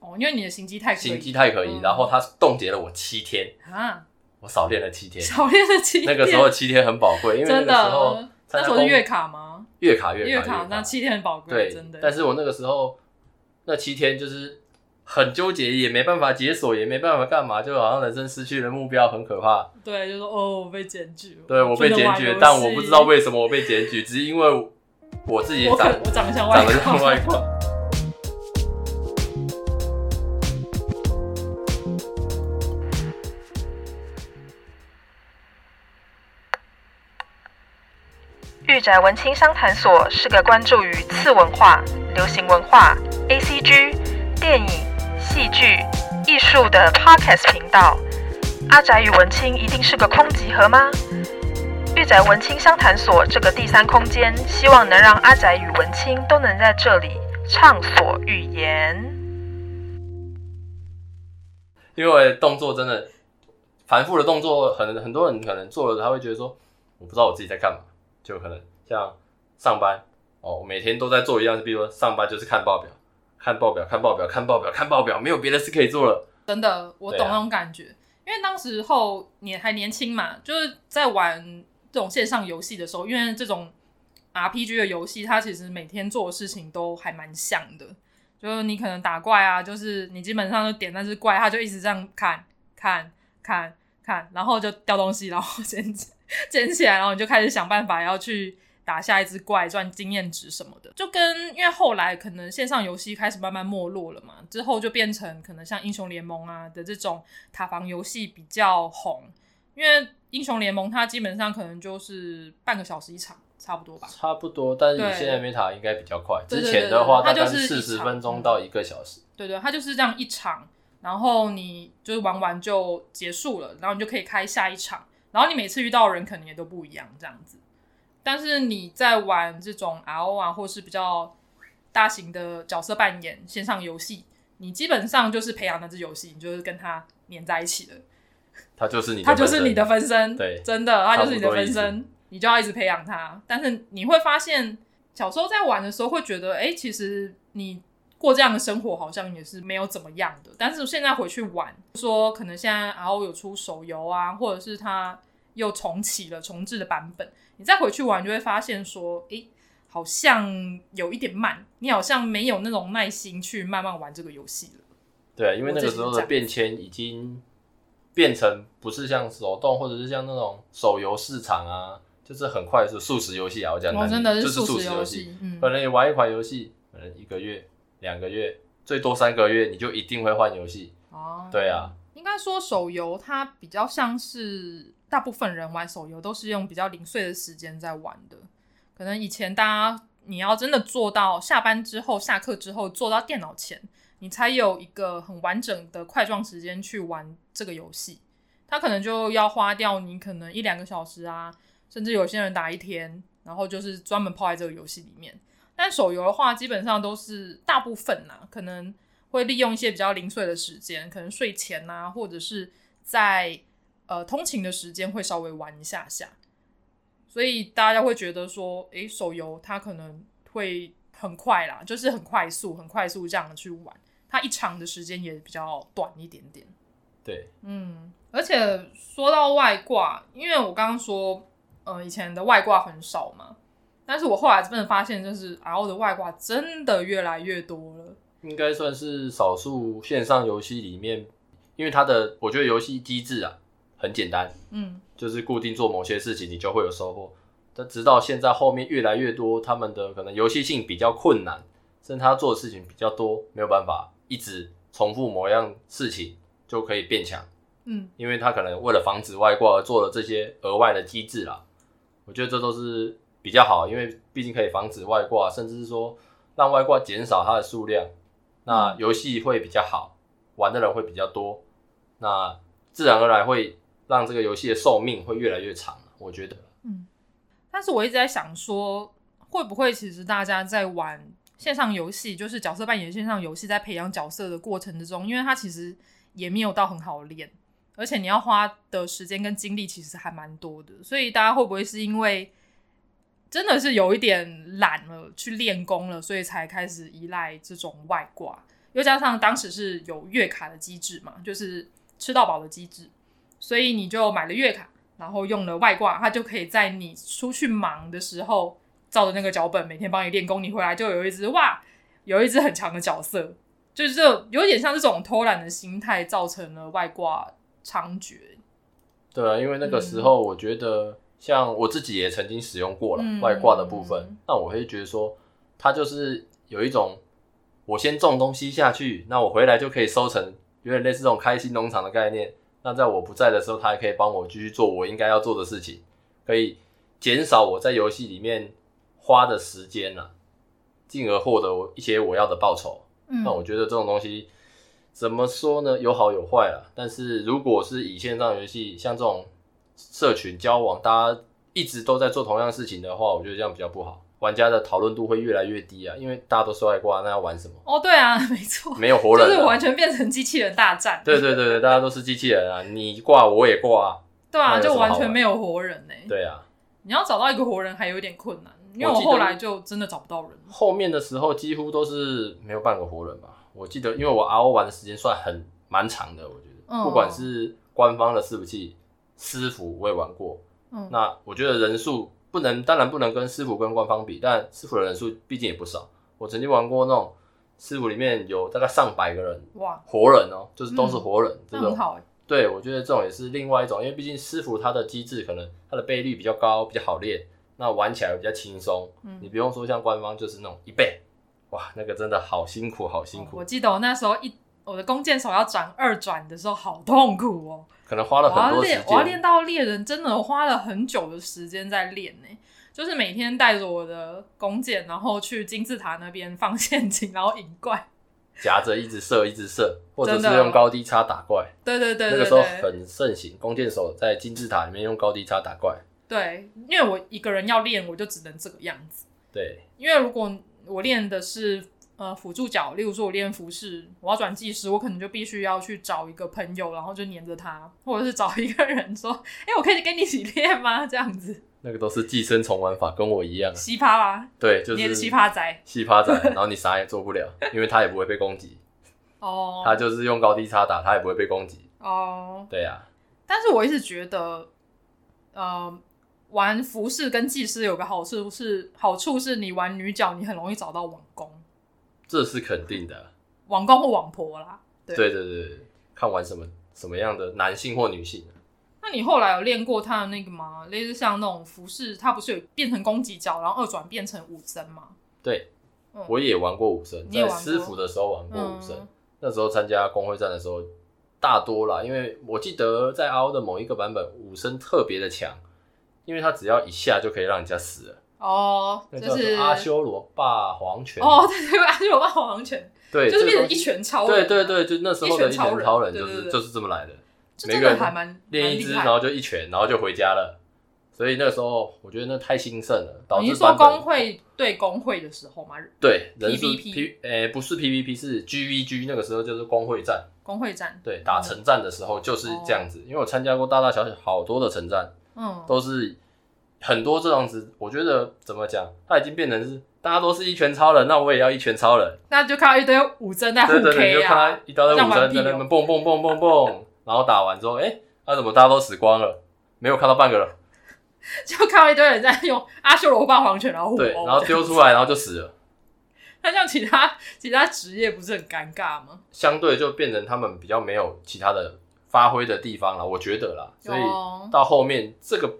哦，因为你的行迹太可以行迹太可以，嗯、然后他冻结了我七天啊，我少练了七天，少练了七天。那个时候七天很宝贵，因为那个时候真的那时候是月卡吗？月卡月卡月卡，那七天很宝贵，对，真的。但是我那个时候那七天就是。很纠结，也没办法解锁，也没办法干嘛，就好像人生失去了目标，很可怕。对，就说哦，我被检举。对，我被检举，但我不知道为什么我被检举，只是因为我自己长我，我长得像外挂，长得像外挂。宅文青商谈所是个关注于次文化、流行文化、ACG、电影。戏剧、艺术的 Podcast 频道，阿宅与文青一定是个空集合吗？玉宅文青相谈所这个第三空间，希望能让阿宅与文青都能在这里畅所欲言。因为动作真的繁复的动作，很很多人可能做了，他会觉得说，我不知道我自己在干嘛，就可能像上班哦，每天都在做一样，比如说上班就是看报表。看报表，看报表，看报表，看报表，没有别的事可以做了。真的，我懂那种感觉，因为当时候你还年轻嘛，就是在玩这种线上游戏的时候，因为这种 RPG 的游戏，它其实每天做的事情都还蛮像的。就是你可能打怪啊，就是你基本上就点那只怪，它就一直这样看，看，看，看，然后就掉东西，然后 捡 捡起来，然后你就开始想办法要去。打下一只怪赚经验值什么的，就跟因为后来可能线上游戏开始慢慢没落了嘛，之后就变成可能像英雄联盟啊的这种塔防游戏比较红，因为英雄联盟它基本上可能就是半个小时一场，差不多吧。差不多，但是你现在 Meta 应该比较快，之前的话大概是四十分钟到一个小时。对，对对，它就是这样一场，然后你就是玩完就结束了，然后你就可以开下一场，然后你每次遇到的人可能也都不一样，这样子。但是你在玩这种 RO 啊，或是比较大型的角色扮演线上游戏，你基本上就是培养那只游戏，你就是跟它黏在一起了。它就是你的，他就是你的分身，对，真的，它就是你的分身，你就要一直培养它。但是你会发现，小时候在玩的时候会觉得，哎、欸，其实你过这样的生活好像也是没有怎么样的。但是现在回去玩，说可能现在 RO 有出手游啊，或者是他又重启了重置的版本。你再回去玩，就会发现说，诶，好像有一点慢，你好像没有那种耐心去慢慢玩这个游戏了。对，因为那个时候的变迁已经变成不是像手动，或者是像那种手游市场啊，就是很快速速食游戏啊。我讲真的是速食游戏，嗯，可能你玩一款游戏，可能一个月、两个月，最多三个月，你就一定会换游戏。哦，对啊，应该说手游它比较像是。大部分人玩手游都是用比较零碎的时间在玩的，可能以前大家你要真的做到下班之后、下课之后坐到电脑前，你才有一个很完整的块状时间去玩这个游戏，他可能就要花掉你可能一两个小时啊，甚至有些人打一天，然后就是专门泡在这个游戏里面。但手游的话，基本上都是大部分呐、可能会利用一些比较零碎的时间，可能睡前啊，或者是在。呃，通勤的时间会稍微晚一下下，所以大家会觉得说，诶，手游它可能会很快啦，就是很快速、很快速这样去玩，它一场的时间也比较短一点点。对，嗯，而且说到外挂，因为我刚刚说，呃，以前的外挂很少嘛，但是我后来真的发现，就是 RO 的外挂真的越来越多了，应该算是少数线上游戏里面，因为它的我觉得游戏机制啊。很简单，嗯，就是固定做某些事情，你就会有收获。但直到现在，后面越来越多，他们的可能游戏性比较困难，甚至他做的事情比较多，没有办法一直重复某样事情就可以变强，嗯，因为他可能为了防止外挂而做了这些额外的机制啦。我觉得这都是比较好，因为毕竟可以防止外挂，甚至是说让外挂减少它的数量，那游戏会比较好，玩的人会比较多，那自然而然会。让这个游戏的寿命会越来越长，我觉得。嗯，但是我一直在想说，会不会其实大家在玩线上游戏，就是角色扮演线上游戏，在培养角色的过程之中，因为它其实也没有到很好练，而且你要花的时间跟精力其实还蛮多的，所以大家会不会是因为真的是有一点懒了，去练功了，所以才开始依赖这种外挂？又加上当时是有月卡的机制嘛，就是吃到饱的机制，所以你就买了月卡，然后用了外挂，它就可以在你出去忙的时候，照着那个脚本每天帮你练功，你回来就有一只哇，有一只很强的角色，就是这有点像这种偷懒的心态造成了外挂猖獗。对啊，因为那个时候我觉得，像我自己也曾经使用过了、嗯、外挂的部分，那我会觉得说，它就是有一种。我先种东西下去，那我回来就可以收成，有点类似这种开心农场的概念。那在我不在的时候，他还可以帮我继续做我应该要做的事情，可以减少我在游戏里面花的时间啊，进而获得一些我要的报酬。嗯，那我觉得这种东西怎么说呢？有好有坏啦。但是如果是以线上游戏，像这种社群交往，大家一直都在做同样的事情的话，我觉得这样比较不好。玩家的讨论度会越来越低啊，因为大家都是外挂，那要玩什么？哦，对啊，没错，没有活人，就是完全变成机器人大战。对对对对，大家都是机器人啊，你挂我也挂。对啊，就完全没有活人呢、欸。对啊，你要找到一个活人还有点困难，因为我后来就真的找不到人。后面的时候几乎都是没有半个活人吧？我记得，因为我 RO 玩的时间算很蛮长的，我觉得，嗯、不管是官方的伺服器、私服我也玩过，嗯，那我觉得人数。不能，当然不能跟师傅跟官方比，但师傅的人数毕竟也不少。我曾经玩过那种师傅里面有大概上百个人，哇，活人哦、喔，就是都是活人，这种、嗯、很好。对，我觉得这种也是另外一种，因为毕竟师傅他的机制可能他的倍率比较高，比较好练，那玩起来比较轻松。嗯，你不用说像官方就是那种一倍，哇，那个真的好辛苦，好辛苦。我记得我那时候一我的弓箭手要转二转的时候，好痛苦哦。可能花了很多时间。我要练到猎人，真的花了很久的时间在练呢。就是每天带着我的弓箭，然后去金字塔那边放陷阱，然后引怪，夹着一直射，一直射，或者是用高低差打怪。对对对，对，那个时候很盛行，弓箭手在金字塔里面用高低差打怪。对，因为我一个人要练，我就只能这个样子。对，因为如果我练的是。呃，辅助角，例如说我练服饰，我要转技师，我可能就必须要去找一个朋友，然后就黏着他，或者是找一个人说，哎、欸，我可以跟你一起练吗？这样子，那个都是寄生虫玩法，跟我一样，奇葩啊，对，就是黏奇葩仔，奇葩仔，然后你啥也做不了，因为他也不会被攻击，哦，他就是用高低差打，他也不会被攻击，哦，对呀、啊，但是我一直觉得，呃，玩服饰跟技师有个好处是，好处是你玩女角，你很容易找到网工。这是肯定的，网公或网婆啦。对对对对，看玩什么什么样的男性或女性。那你后来有练过他的那个吗？类似像那种服饰，他不是有变成攻击角，然后二转变成武僧吗？对，嗯、我也玩过武僧，在师傅的时候玩过武僧。嗯、那时候参加公会战的时候，大多啦，因为我记得在 RO 的某一个版本，武僧特别的强，因为他只要一下就可以让人家死了。哦，就是阿修罗霸皇拳。哦，对对，阿修罗霸皇拳，对，就是变成一拳超人。对对对，就那时候的一拳超人，就是就是这么来的。每个人还蛮练一支，然后就一拳，然后就回家了。所以那个时候，我觉得那太兴盛了，导致。你说公会对工会的时候吗？对，PVP，诶，不是 PVP，是 GVG。那个时候就是工会战。工会战。对，打城战的时候就是这样子，因为我参加过大大小小好多的城战，嗯，都是。很多这样子，我觉得怎么讲，他已经变成是大家都是一拳超人，那我也要一拳超人。那就看到一堆武僧在互 K 啊，对对对，就看到一堆武僧在那边蹦蹦蹦蹦蹦，然后打完之后，哎、欸，那、啊、怎么大家都死光了？没有看到半个人，就看到一堆人在用阿修罗霸王拳，然后，对，然后丢出来，然后就死了。那像其他其他职业不是很尴尬吗？相对就变成他们比较没有其他的发挥的地方了，我觉得啦。所以到后面这个。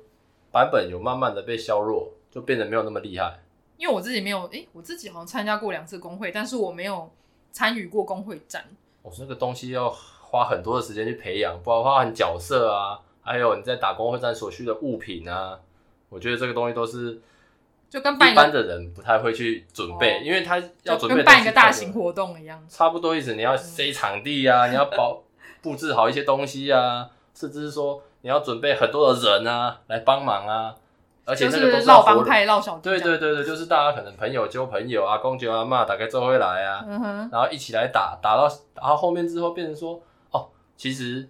版本有慢慢的被削弱，就变得没有那么厉害。因为我自己没有，诶、欸，我自己好像参加过两次工会，但是我没有参与过工会战。我说那个东西要花很多的时间去培养，包括很角色啊，还有你在打工会战所需的物品啊。我觉得这个东西都是就跟一般的人不太会去准备，哦、因为他要准备跟办一个大型活动一样，差不多意思。你要塞场地啊，嗯、你要保布置好一些东西啊，甚至是说。你要准备很多的人啊，来帮忙啊，而且那个都是老帮派、老小弟。对对对对，就是大家可能朋友揪朋友啊，公舅阿妈大概都会来啊，嗯、然后一起来打，打到打到后面之后变成说，哦，其实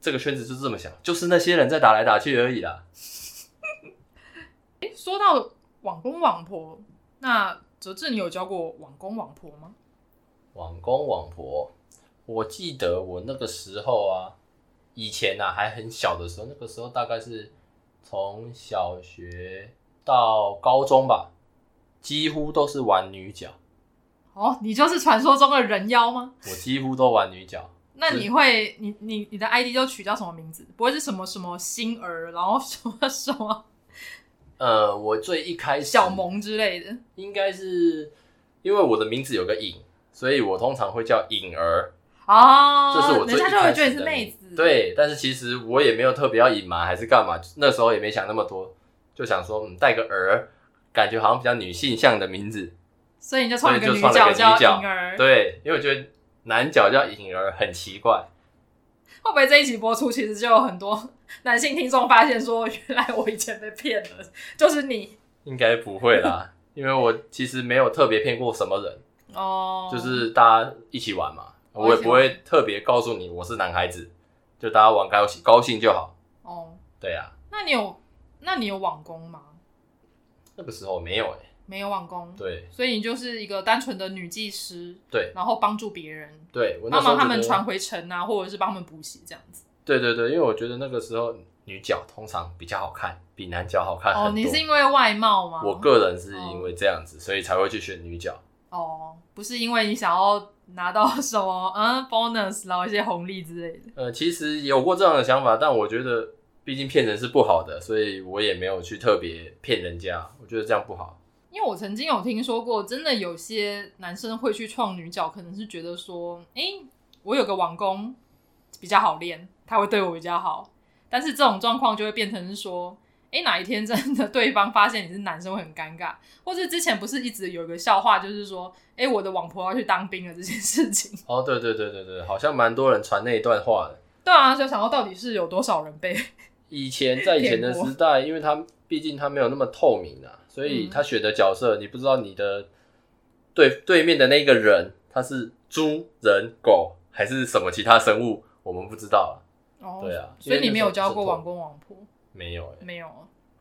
这个圈子就是这么小，就是那些人在打来打去而已啦。哎，说到网公网婆，那哲志，你有教过网公网婆吗？网公网婆，我记得我那个时候啊，以前啊还很小的时候，那个时候大概是从小学到高中吧，几乎都是玩女角。哦，你就是传说中的人妖吗？我几乎都玩女角。那你会，你你你的 ID 都取叫什么名字？不会是什么什么星儿，然后什么什么？呃，我最一开始小萌之类的，应该是因为我的名字有个影，所以我通常会叫影儿。哦，这是我最一开始的名字。人家就会觉得你是妹子。对，但是其实我也没有特别要隐瞒还是干嘛，那时候也没想那么多，就想说嗯，带个儿，感觉好像比较女性向的名字。所以你就创一个女角叫影儿。对，因为我觉得。男角叫颖儿很奇怪，会不会这一期播出，其实就有很多男性听众发现说，原来我以前被骗了，就是你。应该不会啦，因为我其实没有特别骗过什么人哦，就是大家一起玩嘛，我也不会特别告诉你我是男孩子，就大家玩高兴高兴就好。哦，对啊。那你有那你有网工吗？那个时候没有哎、欸。没有网工，对，所以你就是一个单纯的女技师，对，然后帮助别人，对，帮忙他们传回城啊，或者是帮他们补习这样子。对对对，因为我觉得那个时候女角通常比较好看，比男角好看很多。哦，你是因为外貌吗？我个人是因为这样子，哦、所以才会去选女角。哦，不是因为你想要拿到 什么嗯 bonus，然后一些红利之类的。呃，其实有过这样的想法，但我觉得毕竟骗人是不好的，所以我也没有去特别骗人家。我觉得这样不好。因为我曾经有听说过，真的有些男生会去创女角，可能是觉得说，哎、欸，我有个网工比较好练，他会对我比较好。但是这种状况就会变成是说，哎、欸，哪一天真的 对方发现你是男生会很尴尬，或是之前不是一直有一个笑话，就是说，哎、欸，我的网婆要去当兵了这件事情。哦，对对对对对，好像蛮多人传那一段话的。对啊，就想到到底是有多少人被 以前在以前的时代，因为他毕竟他没有那么透明啊。所以他选的角色，你不知道你的对对面的那个人他是猪、人、狗还是什么其他生物，我们不知道啊。哦，对啊，所以你没有交过网公网婆？没有、欸，没有。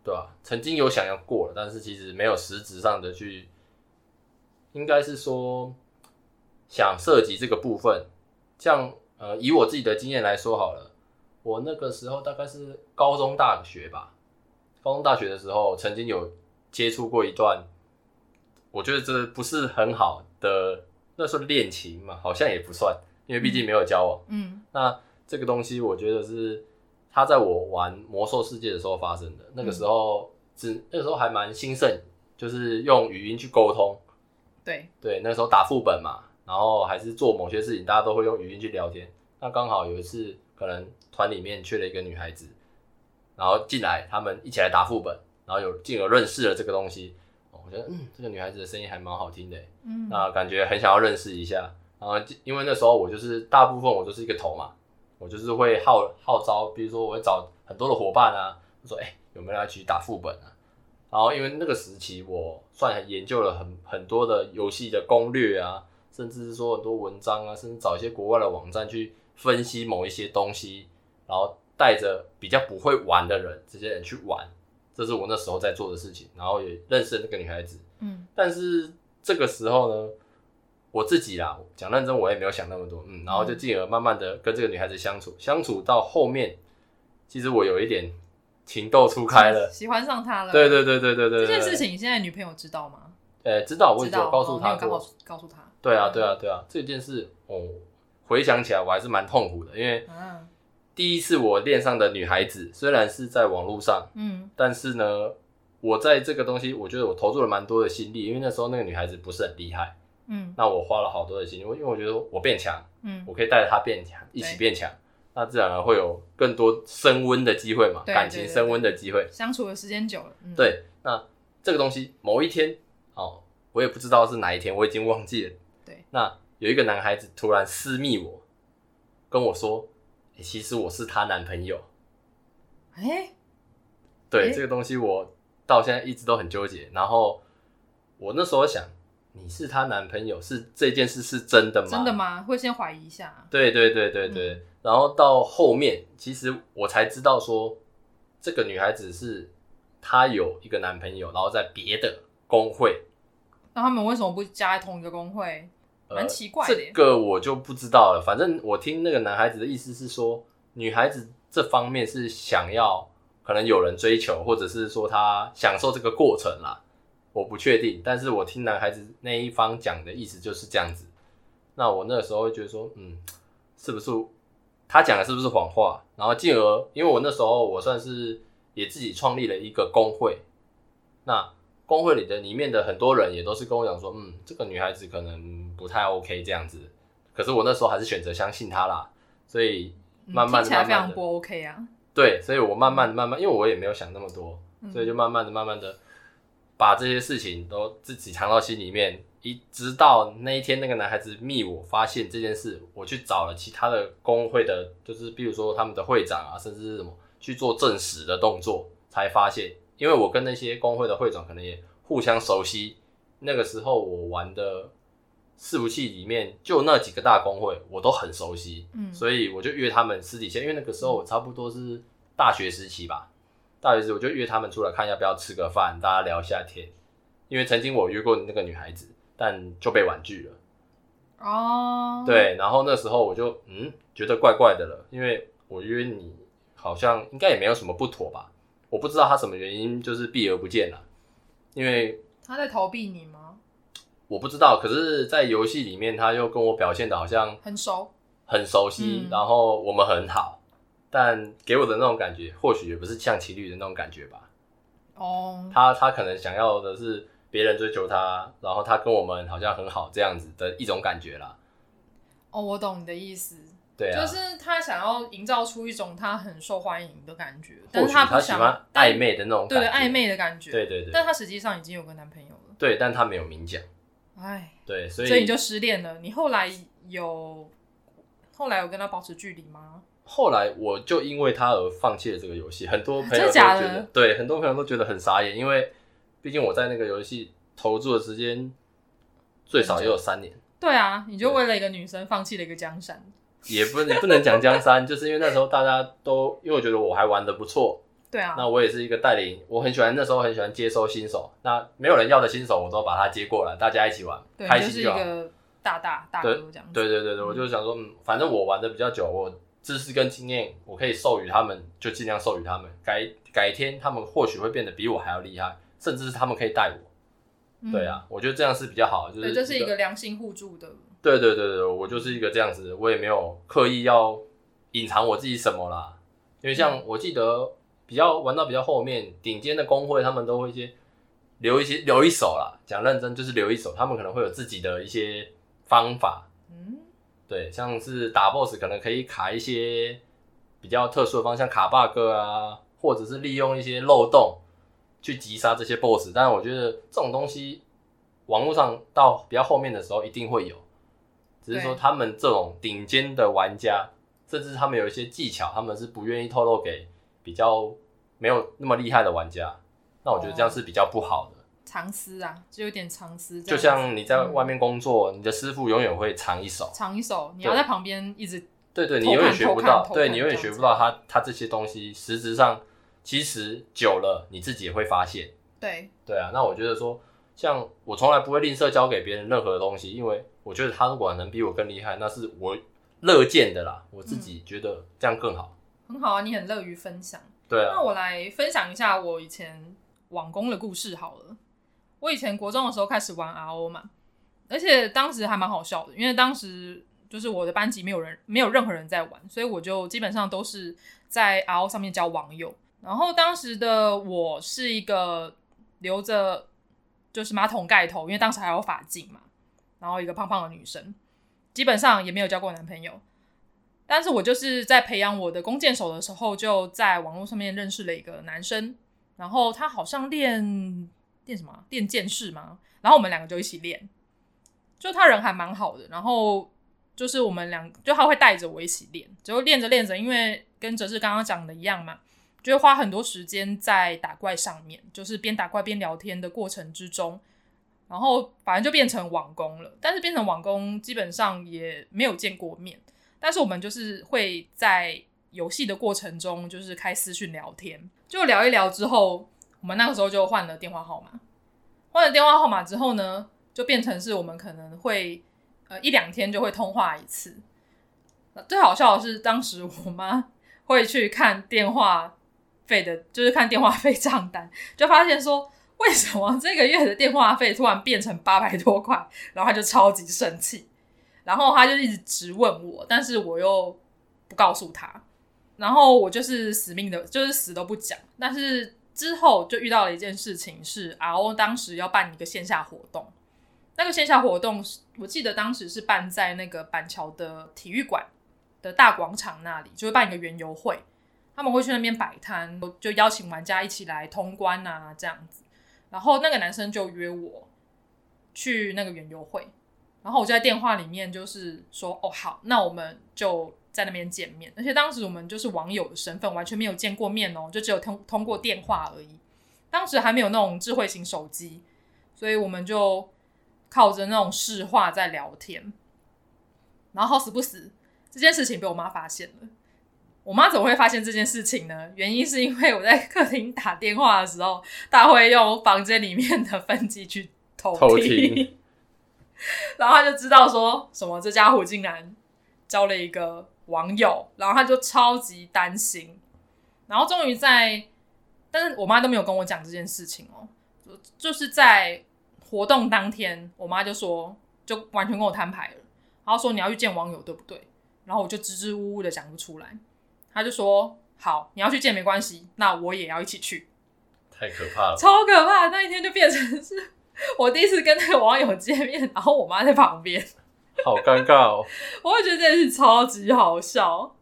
对啊，曾经有想要过了，但是其实没有实质上的去，应该是说想涉及这个部分。像呃，以我自己的经验来说好了，我那个时候大概是高中大学吧，高中大学的时候曾经有。接触过一段，我觉得这不是很好的，那时候恋情嘛？好像也不算，因为毕竟没有交往。嗯，那这个东西我觉得是他在我玩魔兽世界的时候发生的。那个时候只、嗯、那个时候还蛮兴盛，就是用语音去沟通。对对，那时候打副本嘛，然后还是做某些事情，大家都会用语音去聊天。那刚好有一次，可能团里面缺了一个女孩子，然后进来，他们一起来打副本。然后有进而认识了这个东西，哦，我觉得嗯，这个女孩子的声音还蛮好听的，嗯，那感觉很想要认识一下。然后因为那时候我就是大部分我就是一个头嘛，我就是会号号召，比如说我会找很多的伙伴啊，说哎、欸、有没有要一起打副本啊？然后因为那个时期我算研究了很很多的游戏的攻略啊，甚至是说很多文章啊，甚至找一些国外的网站去分析某一些东西，然后带着比较不会玩的人，这些人去玩。这是我那时候在做的事情，然后也认识那个女孩子。嗯，但是这个时候呢，我自己啦，讲认真，我也没有想那么多。嗯，然后就进而慢慢的跟这个女孩子相处，嗯、相处到后面，其实我有一点情窦初开了，喜欢上她了。对对对对对对，对，这件事情，你现在女朋友知道吗？呃，知道，我已经有告诉她过，告告诉她。对啊，对啊，对啊，这件事，哦，回想起来我还是蛮痛苦的，因为。嗯第一次我恋上的女孩子，虽然是在网络上，嗯，但是呢，我在这个东西，我觉得我投入了蛮多的心力，因为那时候那个女孩子不是很厉害，嗯，那我花了好多的心力，因为我觉得我变强，嗯，我可以带着他变强，一起变强，那自然而然会有更多升温的机会嘛，感情升温的机会，相处的时间久了，嗯，对，那这个东西某一天，哦，我也不知道是哪一天，我已经忘记了，对，那有一个男孩子突然私密我，跟我说。其实我是她男朋友，哎、欸，对、欸、这个东西，我到现在一直都很纠结。然后我那时候想，你是她男朋友，是这件事是真的吗？真的吗？会先怀疑一下。对对对对对。嗯、然后到后面，其实我才知道说，这个女孩子是她有一个男朋友，然后在别的工会。那他们为什么不加在同一个工会？蛮奇怪的。这个我就不知道了。反正我听那个男孩子的意思是说，女孩子这方面是想要可能有人追求，或者是说她享受这个过程啦。我不确定，但是我听男孩子那一方讲的意思就是这样子。那我那个时候会觉得说，嗯，是不是他讲的是不是谎话？然后进而，因为我那时候我算是也自己创立了一个工会，那工会里的里面的很多人也都是跟我讲说，嗯，这个女孩子可能不太 OK 这样子。可是我那时候还是选择相信她啦，所以慢慢的、慢慢的、嗯、听起来非常不 OK 啊。对，所以我慢慢的、慢慢，因为我也没有想那么多，所以就慢慢的、慢慢的。把这些事情都自己藏到心里面，一直到那一天，那个男孩子密我发现这件事，我去找了其他的工会的，就是比如说他们的会长啊，甚至是什么去做证实的动作，才发现，因为我跟那些工会的会长可能也互相熟悉，那个时候我玩的伺服器里面就那几个大工会，我都很熟悉，嗯，所以我就约他们私底下，因为那个时候我差不多是大学时期吧。大学时我就约他们出来看要不要吃个饭，大家聊一下天。因为曾经我约过那个女孩子，但就被婉拒了。哦，oh. 对，然后那时候我就嗯觉得怪怪的了，因为我约你好像应该也没有什么不妥吧？我不知道他什么原因就是避而不见了。因为他在逃避你吗？我不知道，可是，在游戏里面他又跟我表现的好像很熟，很熟悉，嗯、然后我们很好。但给我的那种感觉，或许也不是像情侣的那种感觉吧。哦，oh. 他他可能想要的是别人追求他，然后他跟我们好像很好这样子的一种感觉啦。哦，oh, 我懂你的意思。对啊，就是他想要营造出一种他很受欢迎的感觉，或许他不喜欢暧昧的那种感觉，对暧昧的感觉。对对对，但他实际上已经有个男朋友了。对，但他没有明讲。哎，对，所以所以你就失恋了。你后来有后来有跟他保持距离吗？后来我就因为他而放弃了这个游戏，很多朋友都觉得？对，很多朋友都觉得很傻眼，因为毕竟我在那个游戏投注的时间最少也有三年。对啊，你就为了一个女生放弃了一个江山，也不也不能讲江山，就是因为那时候大家都因为我觉得我还玩的不错，对啊，那我也是一个带领，我很喜欢那时候很喜欢接收新手，那没有人要的新手我都把他接过来，大家一起玩，对开心就好。就是一个大大大哥这样子。对对对对，我就想说，嗯，反正我玩的比较久，我。知识跟经验，我可以授予他们，就尽量授予他们。改改天，他们或许会变得比我还要厉害，甚至是他们可以带我。嗯、对啊，我觉得这样是比较好的，就是这是一个良性互助的。对对对对，我就是一个这样子，我也没有刻意要隐藏我自己什么啦。因为像我记得比较玩到比较后面，顶尖的工会他们都会一些留一些留一手啦，讲认真就是留一手，他们可能会有自己的一些方法。对，像是打 boss 可能可以卡一些比较特殊的方向，卡 bug 啊，或者是利用一些漏洞去击杀这些 boss。但是我觉得这种东西，网络上到比较后面的时候一定会有，只是说他们这种顶尖的玩家，甚至他们有一些技巧，他们是不愿意透露给比较没有那么厉害的玩家。那我觉得这样是比较不好的。藏私啊，就有点藏私。就像你在外面工作，嗯、你的师傅永远会藏一手，藏一手，你要在旁边一直对对，你永远学不到，对你永远学不到他他这些东西。实质上，其实久了你自己也会发现。对对啊，那我觉得说，像我从来不会吝啬教给别人任何的东西，因为我觉得他如果能比我更厉害，那是我乐见的啦。我自己觉得这样更好。嗯、很好啊，你很乐于分享。对啊，那我来分享一下我以前网工的故事好了。我以前国中的时候开始玩 RO 嘛，而且当时还蛮好笑的，因为当时就是我的班级没有人，没有任何人在玩，所以我就基本上都是在 RO 上面交网友。然后当时的我是一个留着就是马桶盖头，因为当时还有发禁嘛，然后一个胖胖的女生，基本上也没有交过男朋友。但是我就是在培养我的弓箭手的时候，就在网络上面认识了一个男生，然后他好像练。练什么？练剑士吗？然后我们两个就一起练，就他人还蛮好的。然后就是我们两，就他会带着我一起练，就练着练着，因为跟哲志刚刚讲的一样嘛，就会花很多时间在打怪上面，就是边打怪边聊天的过程之中，然后反正就变成网工了。但是变成网工，基本上也没有见过面，但是我们就是会在游戏的过程中，就是开私讯聊天，就聊一聊之后。我们那个时候就换了电话号码，换了电话号码之后呢，就变成是我们可能会呃一两天就会通话一次。最好笑的是，当时我妈会去看电话费的，就是看电话费账单，就发现说，为什么这个月的电话费突然变成八百多块，然后她就超级生气，然后她就一直质问我，但是我又不告诉她，然后我就是死命的，就是死都不讲。但是之后就遇到了一件事情，是 RO 当时要办一个线下活动，那个线下活动我记得当时是办在那个板桥的体育馆。的大广场那里就会办一个园游会，他们会去那边摆摊，就邀请玩家一起来通关啊，这样子。然后那个男生就约我去那个园游会，然后我就在电话里面就是说：“哦，好，那我们就在那边见面。”而且当时我们就是网友的身份，完全没有见过面哦，就只有通通过电话而已。当时还没有那种智慧型手机，所以我们就靠着那种视话在聊天，然后好死不死。这件事情被我妈发现了。我妈怎么会发现这件事情呢？原因是因为我在客厅打电话的时候，她会用房间里面的分机去偷听，偷听 然后她就知道说什么这家伙竟然交了一个网友，然后他就超级担心。然后终于在，但是我妈都没有跟我讲这件事情哦，就是在活动当天，我妈就说，就完全跟我摊牌了，然后说你要去见网友，对不对？然后我就支支吾吾的讲不出来，他就说：“好，你要去见没关系，那我也要一起去。”太可怕了，超可怕！那一天就变成是我第一次跟那个网友见面，然后我妈在旁边，好尴尬哦。我会觉得这件事超级好笑，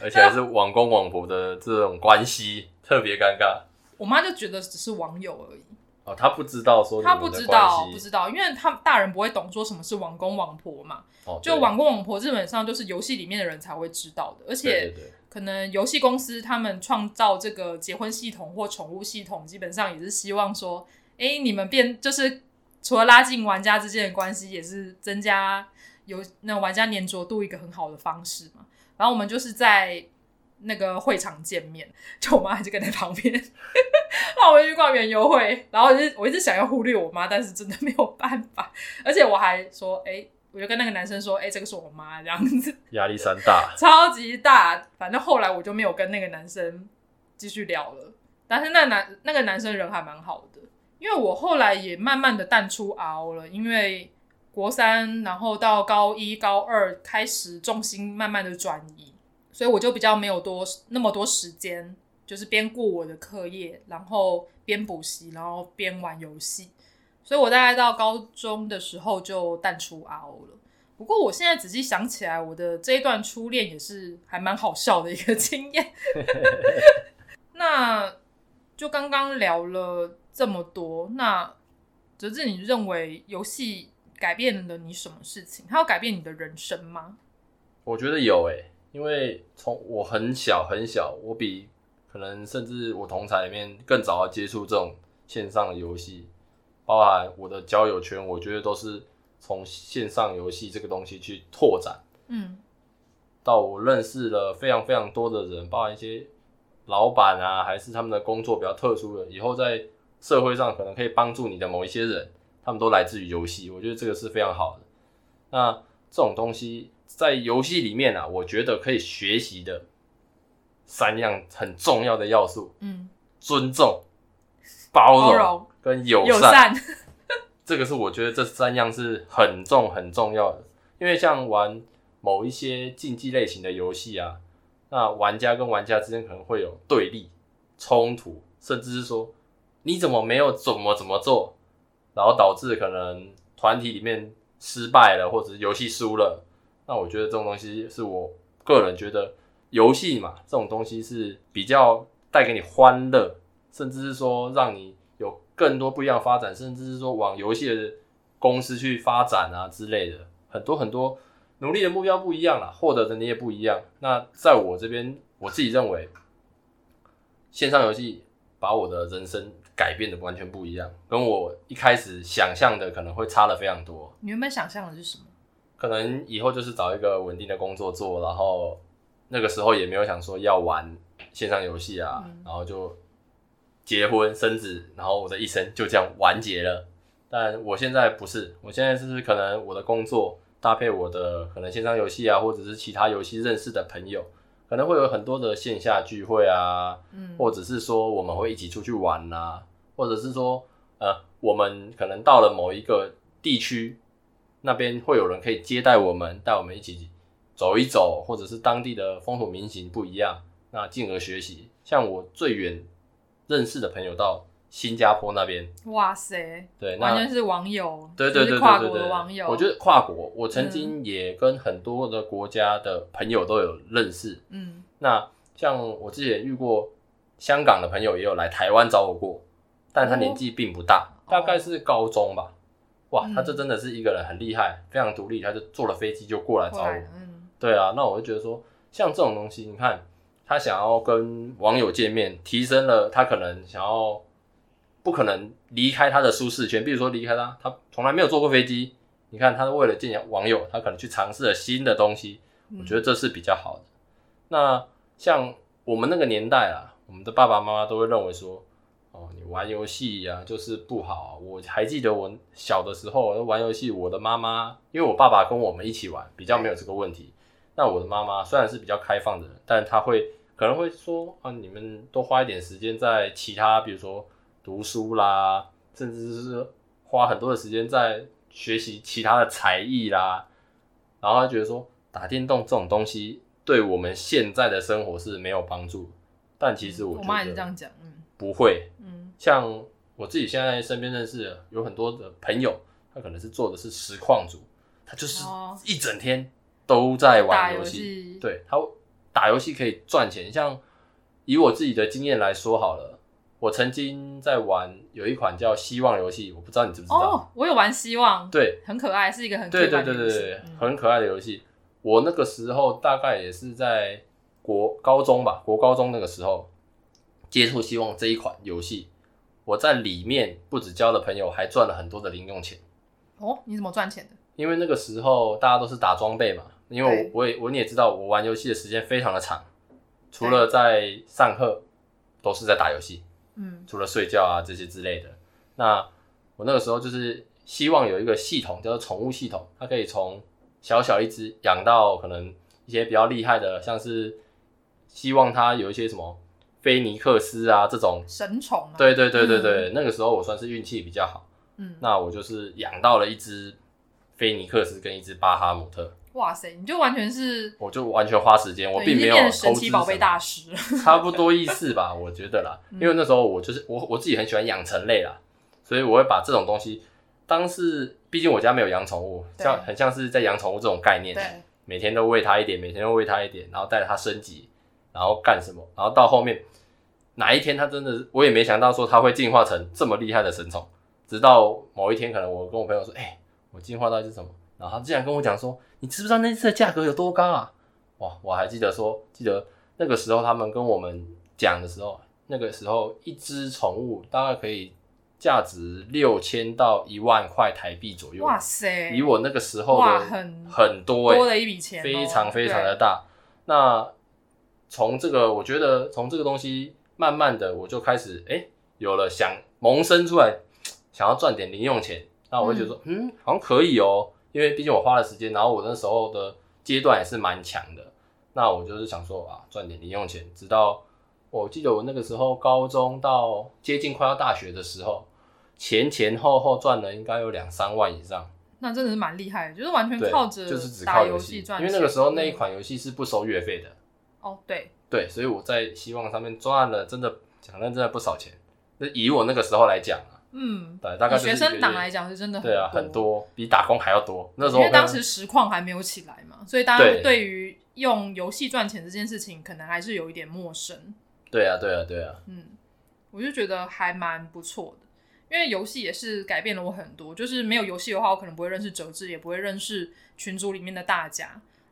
而且还是网公网婆的这种关系，特别尴尬。我妈就觉得只是网友而已。哦，她不知道说，她不知道，不知道，因为他大人不会懂说什么是网公网婆嘛。哦，就网公网婆基本上就是游戏里面的人才会知道的，而且可能游戏公司他们创造这个结婚系统或宠物系统，基本上也是希望说，哎，你们变就是除了拉近玩家之间的关系，也是增加有那玩家粘着度一个很好的方式嘛。然后我们就是在。那个会场见面，就我妈还是跟在旁边。那我们去逛园游会，然后我就我一直想要忽略我妈，但是真的没有办法。而且我还说，哎、欸，我就跟那个男生说，哎、欸，这个是我妈，这样子。压力山大，超级大。反正后来我就没有跟那个男生继续聊了。但是那男那个男生人还蛮好的，因为我后来也慢慢的淡出 RO 了，因为国三，然后到高一、高二开始重心慢慢的转移。所以我就比较没有多那么多时间，就是边顾我的课业，然后边补习，然后边玩游戏。所以我大概到高中的时候就淡出 RO 了。不过我现在仔细想起来，我的这一段初恋也是还蛮好笑的一个 经验。那就刚刚聊了这么多，那哲志，你认为游戏改变了你什么事情？它要改变你的人生吗？我觉得有诶、欸。因为从我很小很小，我比可能甚至我同才里面更早要接触这种线上的游戏，包含我的交友圈，我觉得都是从线上游戏这个东西去拓展。嗯，到我认识了非常非常多的人，包含一些老板啊，还是他们的工作比较特殊的，以后在社会上可能可以帮助你的某一些人，他们都来自于游戏，我觉得这个是非常好的。那这种东西。在游戏里面啊，我觉得可以学习的三样很重要的要素，嗯，尊重、包容跟友善，友善 这个是我觉得这三样是很重很重要的。因为像玩某一些竞技类型的游戏啊，那玩家跟玩家之间可能会有对立、冲突，甚至是说你怎么没有怎么怎么做，然后导致可能团体里面失败了，或者是游戏输了。那我觉得这种东西是我个人觉得游戏嘛，这种东西是比较带给你欢乐，甚至是说让你有更多不一样的发展，甚至是说往游戏的公司去发展啊之类的，很多很多努力的目标不一样啦，获得的你也不一样。那在我这边，我自己认为线上游戏把我的人生改变的完全不一样，跟我一开始想象的可能会差了非常多。你原本想象的是什么？可能以后就是找一个稳定的工作做，然后那个时候也没有想说要玩线上游戏啊，嗯、然后就结婚生子，然后我的一生就这样完结了。但我现在不是，我现在是可能我的工作搭配我的可能线上游戏啊，或者是其他游戏认识的朋友，可能会有很多的线下聚会啊，嗯，或者是说我们会一起出去玩啊，或者是说呃，我们可能到了某一个地区，那边会有人可以接待我们，带我们一起走一走，或者是当地的风土民情不一样，那进而学习。像我最远认识的朋友到新加坡那边，哇塞，对，完全是网友，对对对对对，跨国的网友。我觉得跨国，我曾经也跟很多的国家的朋友都有认识。嗯，那像我之前遇过香港的朋友，也有来台湾找我过，但他年纪并不大，哦，大概是高中吧。哇，他这真的是一个人很厉害，非常独立，他就坐了飞机就过来找我。嗯，对啊，那我就觉得说，像这种东西，你看他想要跟网友见面，提升了他可能想要。不可能离开他的舒适圈，比如说离开他，他从来没有坐过飞机。你看，他为了见网友，他可能去尝试了新的东西。我觉得这是比较好的。嗯、那像我们那个年代啊，我们的爸爸妈妈都会认为说，哦，你玩游戏呀就是不好。我还记得我小的时候玩游戏，我的妈妈，因为我爸爸跟我们一起玩，比较没有这个问题。那我的妈妈虽然是比较开放的人，但她会可能会说，啊，你们多花一点时间在其他，比如说。读书啦，甚至是花很多的时间在学习其他的才艺啦，然后他觉得说打电动这种东西对我们现在的生活是没有帮助，但其实我觉得，我妈也是这样讲，嗯，不会，嗯，像我自己现在身边认识的有很多的朋友，他可能是做的是实况组，他就是一整天都在玩游戏，对，他打游戏可以赚钱，像以我自己的经验来说好了。我曾经在玩有一款叫《希望》游戏，我不知道你知不知道？哦，我有玩《希望》，对，很可爱，是一个很对对对对对，嗯、很可爱的游戏。我那个时候大概也是在国高中吧，国高中那个时候接触《希望》这一款游戏，我在里面不止交了朋友，还赚了很多的零用钱。哦，你怎么赚钱的？因为那个时候大家都是打装备嘛，因为我我也我你也知道，我玩游戏的时间非常的长，除了在上课，都是在打游戏。嗯，除了睡觉啊这些之类的，那我那个时候就是希望有一个系统叫做宠物系统，它可以从小小一只养到可能一些比较厉害的，像是希望它有一些什么菲尼克斯啊这种神宠啊。对对对对对，嗯，那个时候我算是运气比较好。嗯，那我就是养到了一只菲尼克斯跟一只巴哈姆特。哇塞，你就完全是，我就完全花时间，我并没有神奇宝贝大师，差不多意思吧，我觉得啦。因为那时候我就是我我自己很喜欢养成类啦，所以我会把这种东西当是，毕竟我家没有养宠物，像很像是在养宠物这种概念，每天都喂它一点，每天都喂它一点，然后带着它升级，然后干什么，然后到后面哪一天他真的，我也没想到说他会进化成这么厉害的神宠，直到某一天，可能我跟我朋友说，哎、欸，我进化到一只什么？然后他竟然跟我讲说：“你知不知道那次的价格有多高啊？”哇，我还记得说，记得那个时候他们跟我们讲的时候，那个时候一只宠物大概可以价值六千到一万块台币左右。哇塞！以我那个时候的很很多、欸，多的一笔钱、哦，非常非常的大。那从这个，我觉得从这个东西，慢慢的我就开始哎、欸，有了想萌生出来想要赚点零用钱。那我会觉得说，嗯，嗯，好像可以哦。因为毕竟我花了时间，然后我那时候的阶段也是蛮强的，那我就是想说啊，赚点零用钱。直到我记得我那个时候高中到接近快要大学的时候，前前后后赚了应该有两三万以上。那真的是蛮厉害的，就是完全靠着就是只靠游戏赚钱。因为那个时候那一款游戏是不收月费的。哦，对对，所以我在希望上面赚了真的讲认真的不少钱。那以我那个时候来讲啊。嗯，对，大概学生党来讲是真的很多，对啊，很多比打工还要多。那时候因为当时实况还没有起来嘛，所以大家对于用游戏赚钱这件事情可能还是有一点陌生。对啊，对啊，对啊。嗯，我就觉得还蛮不错的，因为游戏也是改变了我很多。就是没有游戏的话，我可能不会认识哲志，也不会认识群组里面的大家，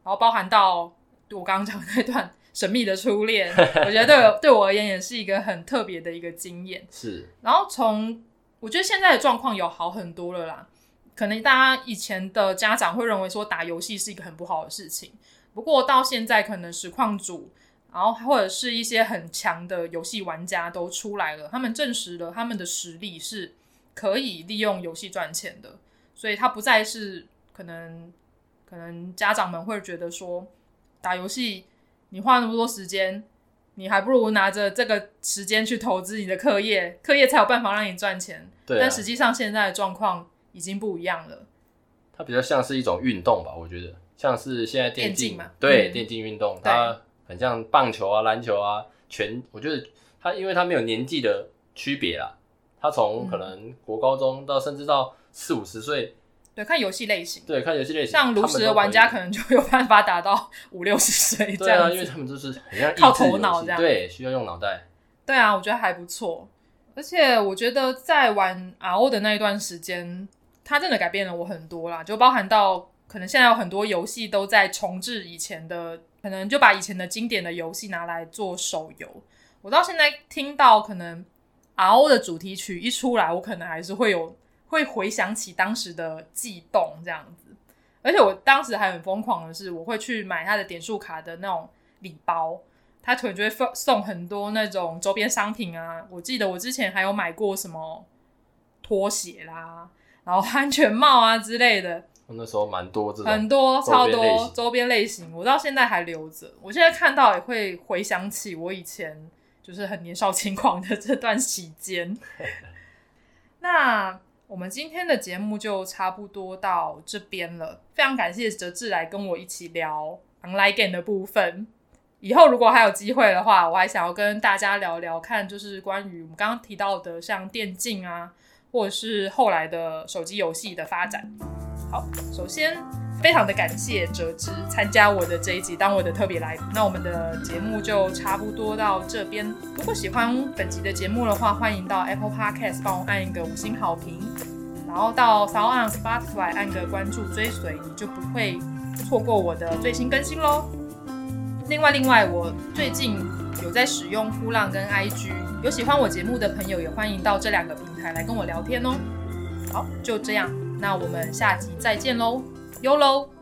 然后包含到我刚刚讲的那段神秘的初恋，我觉得对我对我而言也是一个很特别的一个经验。是，然后从我觉得现在的状况有好很多了啦，可能大家以前的家长会认为说打游戏是一个很不好的事情，不过到现在可能实况组，然后或者是一些很强的游戏玩家都出来了，他们证实了他们的实力是可以利用游戏赚钱的，所以他不再是可能可能家长们会觉得说，打游戏你花那么多时间，你还不如拿着这个时间去投资你的课业，课业才有办法让你赚钱。对啊。但实际上现在的状况已经不一样了。它比较像是一种运动吧，我觉得像是现在电竞嘛，对，嗯、电竞运动，它很像棒球啊、篮球啊，全我觉得它因为它没有年纪的区别啦，它从可能国高中到甚至到四五十岁，对，看游戏类型，对，看游戏类型，像炉石的玩家可能就有办法打到 五六十岁这样子，对啊，因为他们就是很像靠头脑这样，对，需要用脑袋，对啊，我觉得还不错，而且我觉得在玩 RO 的那一段时间。它真的改变了我很多啦，就包含到可能现在有很多游戏都在重置以前的，可能就把以前的经典的游戏拿来做手游。我到现在听到可能 RO 的主题曲一出来，我可能还是会有会回想起当时的悸动这样子。而且我当时还很疯狂的是，我会去买他的点数卡的那种礼包，他可能就会送很多那种周边商品啊。我记得我之前还有买过什么拖鞋啦。然后安全帽啊之类的，我那时候蛮多这种，很多超多周边类型，我到现在还留着。我现在看到也会回想起我以前就是很年少轻狂的这段时间。那我们今天的节目就差不多到这边了，非常感谢哲志来跟我一起聊 online game 的部分。以后如果还有机会的话，我还想要跟大家聊聊看，就是关于我们刚刚提到的像电竞啊。或者是后来的手机游戏的发展。好，首先非常的感谢哲之参加我的这一集，当我的特别来宾。那我们的节目就差不多到这边。如果喜欢本集的节目的话，欢迎到 Apple Podcast 帮我按一个五星好评，然后到 SoundOn Spotify 按个关注追随，你就不会错过我的最新更新喽。另外，另外，我最近有在使用呼浪跟 IG，有喜欢我节目的朋友也欢迎到这两个平台来跟我聊天哦。好，就这样，那我们下集再见喽，YOLO。